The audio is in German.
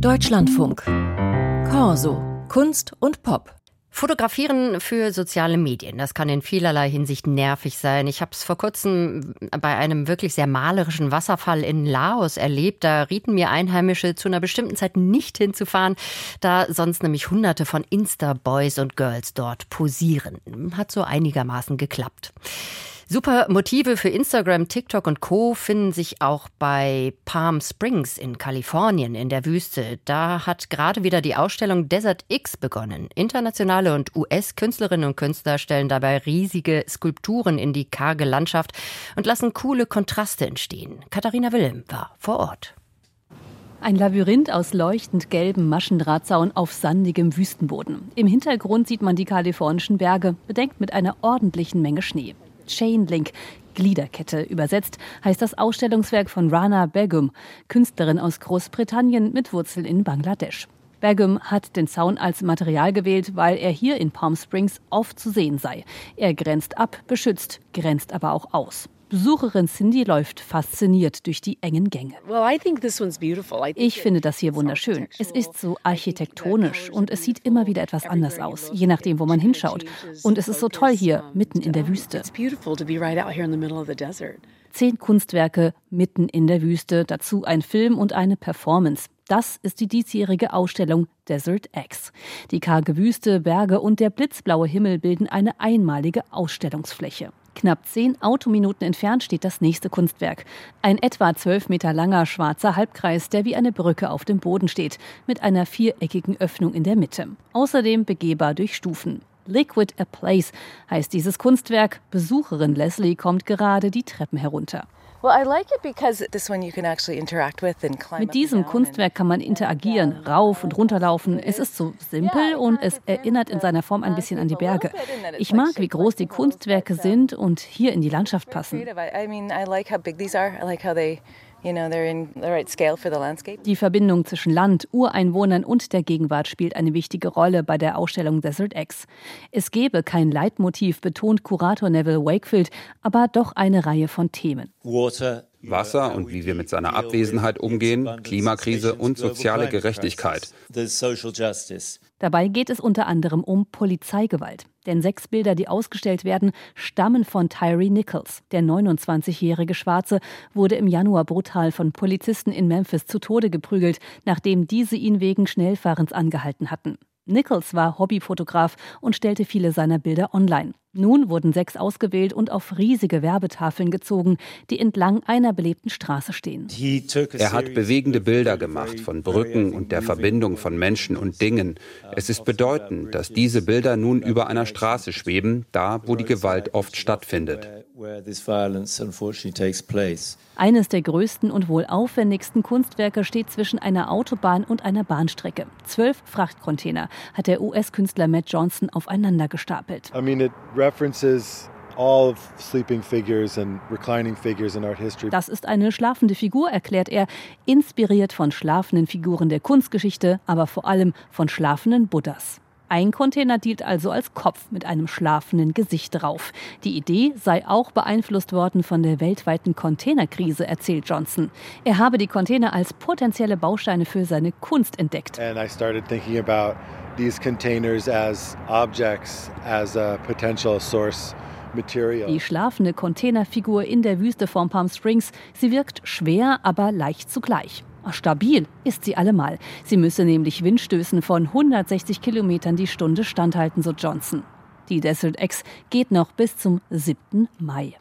Deutschlandfunk. Corso. Kunst und Pop. Fotografieren für soziale Medien, das kann in vielerlei Hinsicht nervig sein. Ich habe es vor kurzem bei einem wirklich sehr malerischen Wasserfall in Laos erlebt. Da rieten mir Einheimische zu einer bestimmten Zeit nicht hinzufahren, da sonst nämlich hunderte von Insta-Boys und Girls dort posieren. Hat so einigermaßen geklappt. Super Motive für Instagram, TikTok und Co. finden sich auch bei Palm Springs in Kalifornien in der Wüste. Da hat gerade wieder die Ausstellung Desert X begonnen. Internationale und US-Künstlerinnen und Künstler stellen dabei riesige Skulpturen in die karge Landschaft und lassen coole Kontraste entstehen. Katharina Wilhelm war vor Ort. Ein Labyrinth aus leuchtend gelbem Maschendrahtzaun auf sandigem Wüstenboden. Im Hintergrund sieht man die kalifornischen Berge, bedeckt mit einer ordentlichen Menge Schnee. Chainlink, Gliederkette übersetzt, heißt das Ausstellungswerk von Rana Begum, Künstlerin aus Großbritannien mit Wurzeln in Bangladesch. Begum hat den Zaun als Material gewählt, weil er hier in Palm Springs oft zu sehen sei. Er grenzt ab, beschützt, grenzt aber auch aus. Besucherin Cindy läuft fasziniert durch die engen Gänge. Ich finde das hier wunderschön. Es ist so architektonisch und es sieht immer wieder etwas anders aus, je nachdem, wo man hinschaut. Und es ist so toll hier, mitten in der Wüste. Zehn Kunstwerke mitten in der Wüste, dazu ein Film und eine Performance. Das ist die diesjährige Ausstellung Desert X. Die karge Wüste, Berge und der blitzblaue Himmel bilden eine einmalige Ausstellungsfläche. Knapp zehn Autominuten entfernt steht das nächste Kunstwerk. Ein etwa zwölf Meter langer schwarzer Halbkreis, der wie eine Brücke auf dem Boden steht, mit einer viereckigen Öffnung in der Mitte. Außerdem begehbar durch Stufen. Liquid a Place heißt dieses Kunstwerk. Besucherin Leslie kommt gerade die Treppen herunter. Mit diesem Kunstwerk kann man interagieren, rauf und runterlaufen. Es ist so simpel und es erinnert in seiner Form ein bisschen an die Berge. Ich mag, wie groß die Kunstwerke sind und hier in die Landschaft passen. Die Verbindung zwischen Land, Ureinwohnern und der Gegenwart spielt eine wichtige Rolle bei der Ausstellung Desert X. Es gebe kein Leitmotiv, betont Kurator Neville Wakefield, aber doch eine Reihe von Themen. Wasser und wie wir mit seiner Abwesenheit umgehen, Klimakrise und soziale Gerechtigkeit. Dabei geht es unter anderem um Polizeigewalt. Denn sechs Bilder, die ausgestellt werden, stammen von Tyree Nichols. Der 29-jährige Schwarze wurde im Januar brutal von Polizisten in Memphis zu Tode geprügelt, nachdem diese ihn wegen Schnellfahrens angehalten hatten. Nichols war Hobbyfotograf und stellte viele seiner Bilder online. Nun wurden sechs ausgewählt und auf riesige Werbetafeln gezogen, die entlang einer belebten Straße stehen. Er hat bewegende Bilder gemacht von Brücken und der Verbindung von Menschen und Dingen. Es ist bedeutend, dass diese Bilder nun über einer Straße schweben, da wo die Gewalt oft stattfindet. Eines der größten und wohl aufwendigsten Kunstwerke steht zwischen einer Autobahn und einer Bahnstrecke. Zwölf Frachtcontainer hat der US-Künstler Matt Johnson aufeinander gestapelt. I mean, das ist eine schlafende Figur, erklärt er, inspiriert von schlafenden Figuren der Kunstgeschichte, aber vor allem von schlafenden Buddhas. Ein Container dient also als Kopf mit einem schlafenden Gesicht drauf. Die Idee sei auch beeinflusst worden von der weltweiten Containerkrise, erzählt Johnson. Er habe die Container als potenzielle Bausteine für seine Kunst entdeckt. And I started thinking about these containers as objects as a potential source die schlafende Containerfigur in der Wüste von Palm Springs, sie wirkt schwer, aber leicht zugleich. Stabil ist sie allemal. Sie müsse nämlich Windstößen von 160 Kilometern die Stunde standhalten, so Johnson. Die Desert X geht noch bis zum 7. Mai.